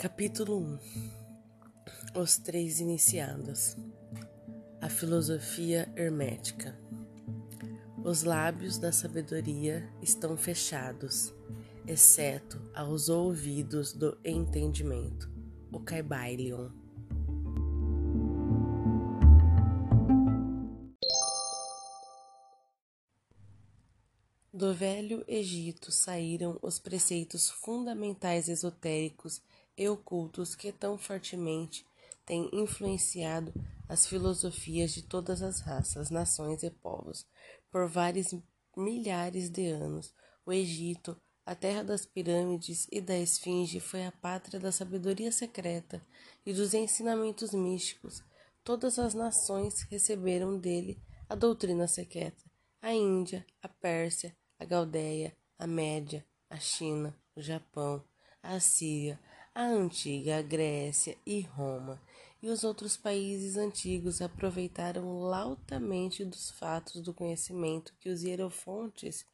Capítulo 1 Os Três Iniciados. A Filosofia Hermética. Os lábios da sabedoria estão fechados, exceto aos ouvidos do entendimento. O Kaibailion. Do Velho Egito saíram os preceitos fundamentais esotéricos e ocultos que tão fortemente têm influenciado as filosofias de todas as raças, nações e povos. Por vários milhares de anos, o Egito, a terra das pirâmides e da esfinge, foi a pátria da sabedoria secreta e dos ensinamentos místicos. Todas as nações receberam dele a doutrina secreta. A Índia, a Pérsia, a Galdeia, a Média, a China, o Japão, a Síria, a antiga Grécia e Roma, e os outros países antigos aproveitaram lautamente dos fatos do conhecimento que os hierofontes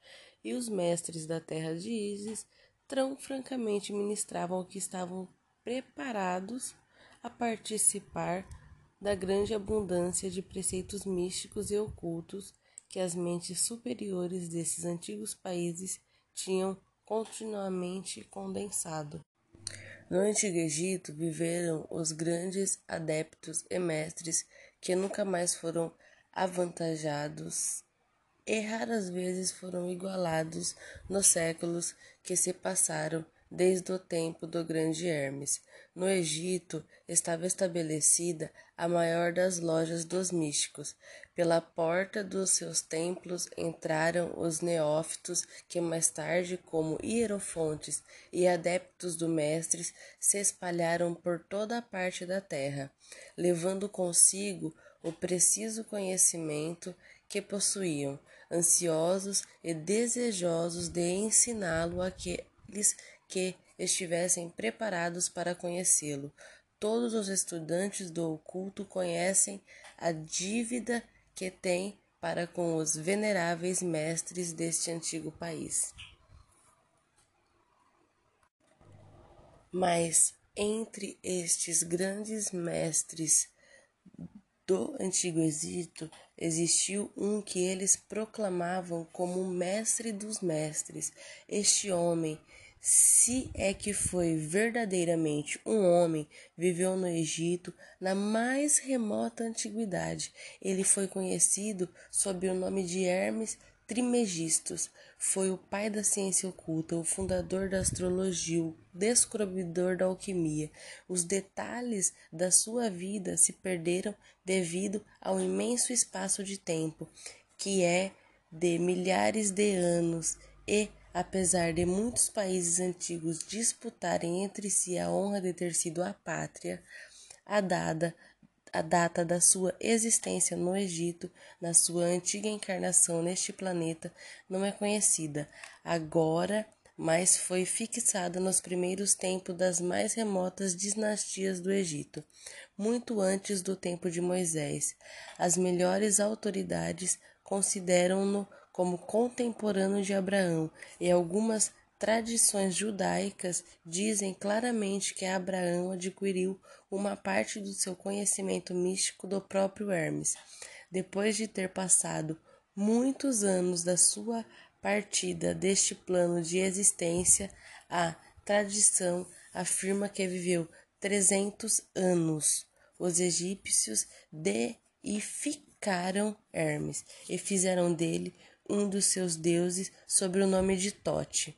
e os mestres da terra de Ísis tão francamente ministravam que estavam preparados a participar da grande abundância de preceitos místicos e ocultos que as mentes superiores desses antigos países tinham continuamente condensado. No Antigo Egito viveram os grandes adeptos e mestres que nunca mais foram avantajados e raras vezes foram igualados nos séculos que se passaram desde o tempo do grande Hermes. No Egito estava estabelecida a maior das lojas dos místicos. Pela porta dos seus templos entraram os neófitos que mais tarde, como hierofontes e adeptos do mestres, se espalharam por toda a parte da terra, levando consigo o preciso conhecimento que possuíam, ansiosos e desejosos de ensiná-lo àqueles que estivessem preparados para conhecê-lo. Todos os estudantes do oculto conhecem a dívida que têm para com os veneráveis mestres deste antigo país. Mas entre estes grandes mestres do antigo Egito existiu um que eles proclamavam como mestre dos mestres. Este homem se é que foi verdadeiramente um homem, viveu no Egito na mais remota antiguidade. Ele foi conhecido sob o nome de Hermes Trimegistus. Foi o pai da ciência oculta, o fundador da astrologia, o descobridor da alquimia. Os detalhes da sua vida se perderam devido ao imenso espaço de tempo, que é de milhares de anos, e Apesar de muitos países antigos disputarem entre si a honra de ter sido a pátria, a dada a data da sua existência no Egito, na sua antiga encarnação neste planeta, não é conhecida. Agora, mas foi fixada nos primeiros tempos das mais remotas dinastias do Egito, muito antes do tempo de Moisés. As melhores autoridades consideram-no como contemporâneo de Abraão, e algumas tradições judaicas dizem claramente que Abraão adquiriu uma parte do seu conhecimento místico do próprio Hermes, depois de ter passado muitos anos da sua partida deste plano de existência, a tradição afirma que viveu 300 anos. Os egípcios deificaram Hermes e fizeram dele um dos seus deuses sob o nome de Tote.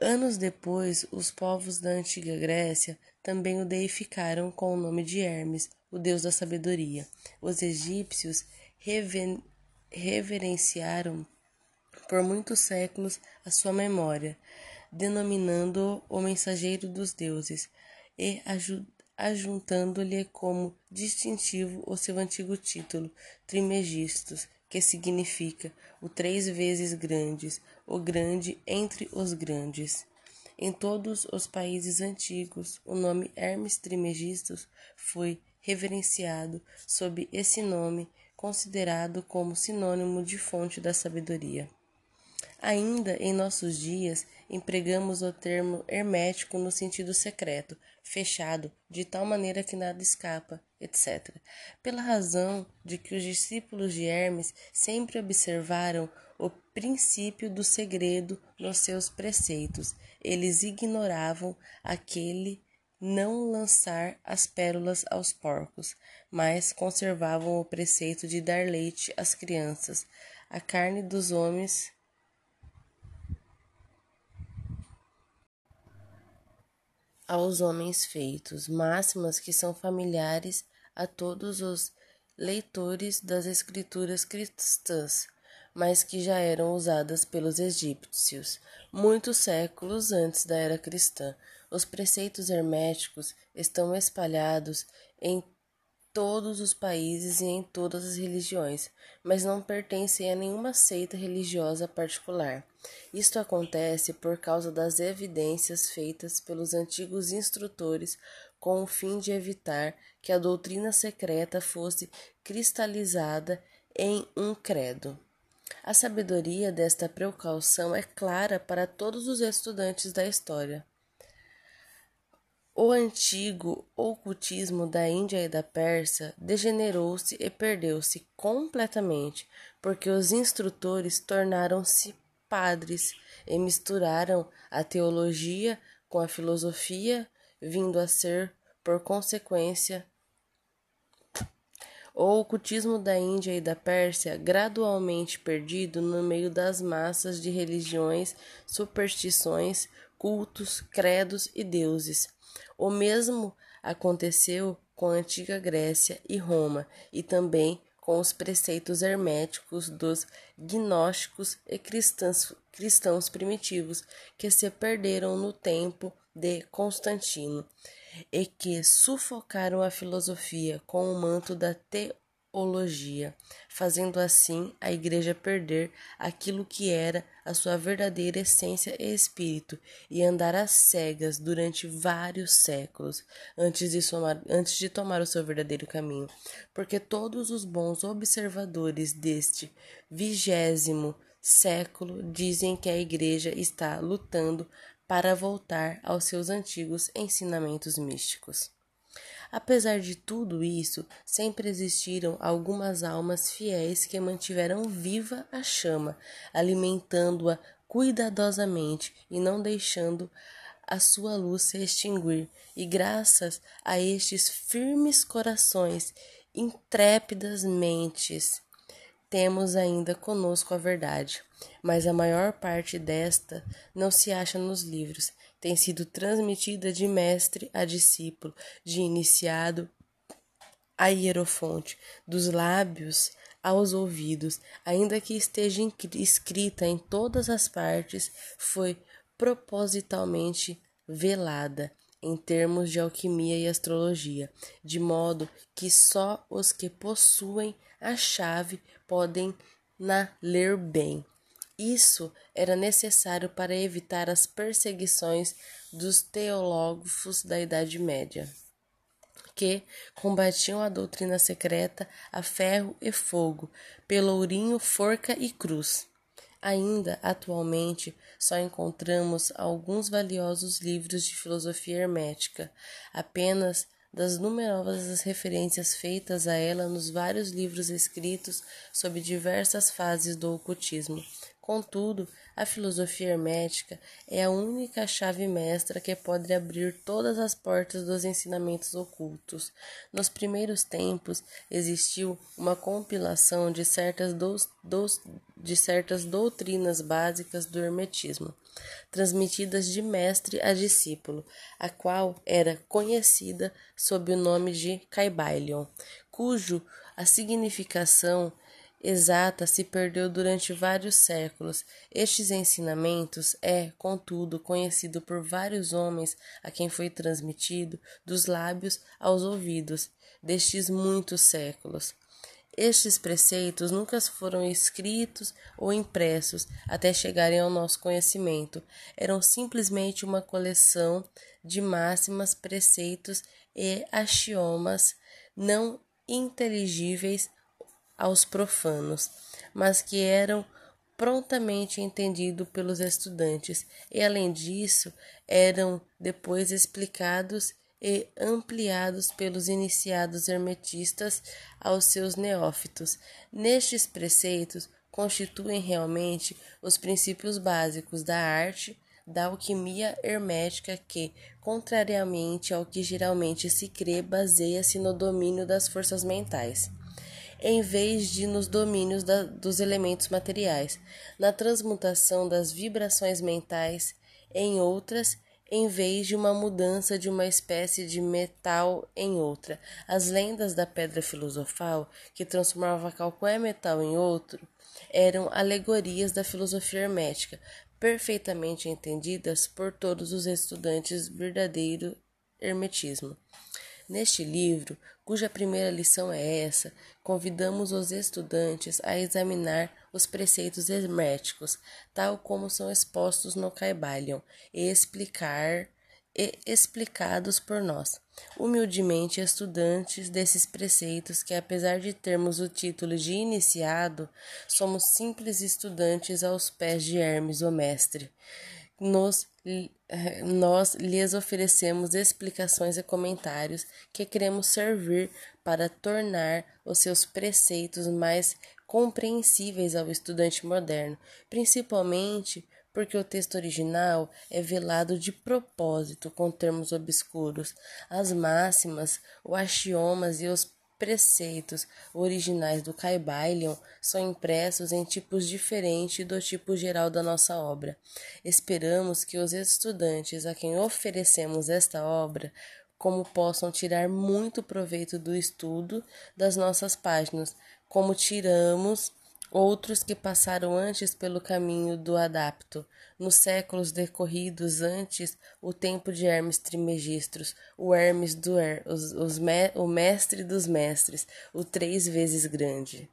Anos depois, os povos da antiga Grécia também o deificaram com o nome de Hermes, o deus da sabedoria. Os egípcios rever reverenciaram por muitos séculos a sua memória, denominando-o o mensageiro dos deuses e ajuntando-lhe como distintivo o seu antigo título, Trimegistus, que significa o três vezes grandes, o grande entre os grandes. Em todos os países antigos, o nome Hermes Trimegistus foi reverenciado sob esse nome, considerado como sinônimo de fonte da sabedoria. Ainda em nossos dias, empregamos o termo hermético no sentido secreto, fechado, de tal maneira que nada escapa, etc. Pela razão de que os discípulos de Hermes sempre observaram o princípio do segredo nos seus preceitos, eles ignoravam aquele não lançar as pérolas aos porcos, mas conservavam o preceito de dar leite às crianças. A carne dos homens aos homens feitos, máximas que são familiares a todos os leitores das escrituras cristãs, mas que já eram usadas pelos egípcios muitos séculos antes da era cristã. Os preceitos herméticos estão espalhados em todos os países e em todas as religiões, mas não pertencem a nenhuma seita religiosa particular. Isto acontece por causa das evidências feitas pelos antigos instrutores com o fim de evitar que a doutrina secreta fosse cristalizada em um credo. A sabedoria desta precaução é clara para todos os estudantes da história. O antigo ocultismo da Índia e da Pérsia degenerou-se e perdeu-se completamente, porque os instrutores tornaram-se padres e misturaram a teologia com a filosofia, vindo a ser, por consequência, o ocultismo da Índia e da Pérsia gradualmente perdido no meio das massas de religiões, superstições, cultos, credos e deuses. O mesmo aconteceu com a antiga Grécia e Roma, e também com os preceitos herméticos dos gnósticos e cristãos, cristãos primitivos, que se perderam no tempo de Constantino e que sufocaram a filosofia com o manto da teologia, fazendo assim a Igreja perder aquilo que era a sua verdadeira essência e espírito e andar às cegas durante vários séculos antes de, somar, antes de tomar o seu verdadeiro caminho, porque todos os bons observadores deste vigésimo século dizem que a Igreja está lutando para voltar aos seus antigos ensinamentos místicos. Apesar de tudo isso, sempre existiram algumas almas fiéis que mantiveram viva a chama, alimentando-a cuidadosamente e não deixando a sua luz se extinguir, e graças a estes firmes corações, intrépidas mentes, temos ainda conosco a verdade, mas a maior parte desta não se acha nos livros, tem sido transmitida de mestre a discípulo, de iniciado a hierofonte, dos lábios aos ouvidos, ainda que esteja escrita em todas as partes, foi propositalmente velada em termos de alquimia e astrologia, de modo que só os que possuem a chave podem na ler bem. Isso era necessário para evitar as perseguições dos teólogos da Idade Média, que combatiam a doutrina secreta a ferro e fogo, pelourinho, forca e cruz. Ainda atualmente só encontramos alguns valiosos livros de filosofia hermética, apenas das numerosas referências feitas a ela nos vários livros escritos sobre diversas fases do ocultismo. Contudo, a filosofia hermética é a única chave mestra que pode abrir todas as portas dos ensinamentos ocultos. Nos primeiros tempos existiu uma compilação de certas, dos, dos, de certas doutrinas básicas do hermetismo, transmitidas de mestre a discípulo, a qual era conhecida sob o nome de Caibalion, cujo a significação exata se perdeu durante vários séculos. Estes ensinamentos é, contudo, conhecido por vários homens a quem foi transmitido dos lábios aos ouvidos destes muitos séculos. Estes preceitos nunca foram escritos ou impressos até chegarem ao nosso conhecimento. Eram simplesmente uma coleção de máximas, preceitos e axiomas não inteligíveis aos profanos, mas que eram prontamente entendido pelos estudantes e, além disso, eram depois explicados e ampliados pelos iniciados hermetistas aos seus neófitos. Nestes preceitos constituem realmente os princípios básicos da arte da alquimia hermética que, contrariamente ao que geralmente se crê, baseia-se no domínio das forças mentais em vez de nos domínios da, dos elementos materiais, na transmutação das vibrações mentais em outras, em vez de uma mudança de uma espécie de metal em outra. As lendas da pedra filosofal, que transformava qualquer metal em outro, eram alegorias da filosofia hermética, perfeitamente entendidas por todos os estudantes verdadeiro hermetismo. Neste livro, cuja primeira lição é essa, convidamos os estudantes a examinar os preceitos herméticos, tal como são expostos no Caibalion, e explicar e explicados por nós, humildemente estudantes desses preceitos que, apesar de termos o título de iniciado, somos simples estudantes aos pés de Hermes, o mestre nos, nós lhes oferecemos explicações e comentários que queremos servir para tornar os seus preceitos mais compreensíveis ao estudante moderno, principalmente porque o texto original é velado de propósito com termos obscuros, as máximas, os axiomas e os preceitos originais do Caibalion são impressos em tipos diferentes do tipo geral da nossa obra. Esperamos que os estudantes a quem oferecemos esta obra como possam tirar muito proveito do estudo das nossas páginas, como tiramos outros que passaram antes pelo caminho do adapto, nos séculos decorridos antes o tempo de Hermes Trismegistros, o Hermes do Her, os, os me, o mestre dos mestres, o três vezes grande.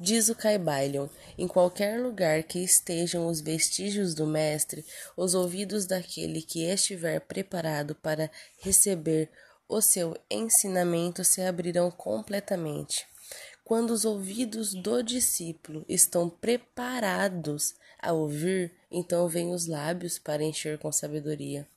Diz o Caibalion, em qualquer lugar que estejam os vestígios do mestre, os ouvidos daquele que estiver preparado para receber o seu ensinamento se abrirão completamente. Quando os ouvidos do discípulo estão preparados a ouvir, então vêm os lábios para encher com sabedoria.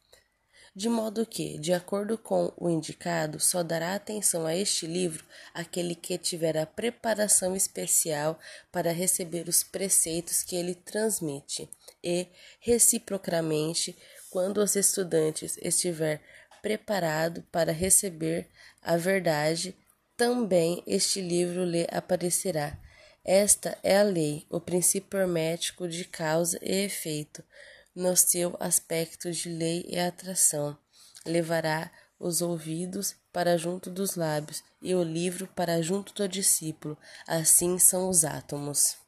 De modo que, de acordo com o indicado, só dará atenção a este livro aquele que tiver a preparação especial para receber os preceitos que ele transmite, e, reciprocamente, quando os estudantes estiver preparado para receber a verdade, também este livro lhe aparecerá. Esta é a lei, o princípio hermético de causa e efeito, no seu aspecto de lei e atração. Levará os ouvidos para junto dos lábios e o livro para junto do discípulo. Assim são os átomos.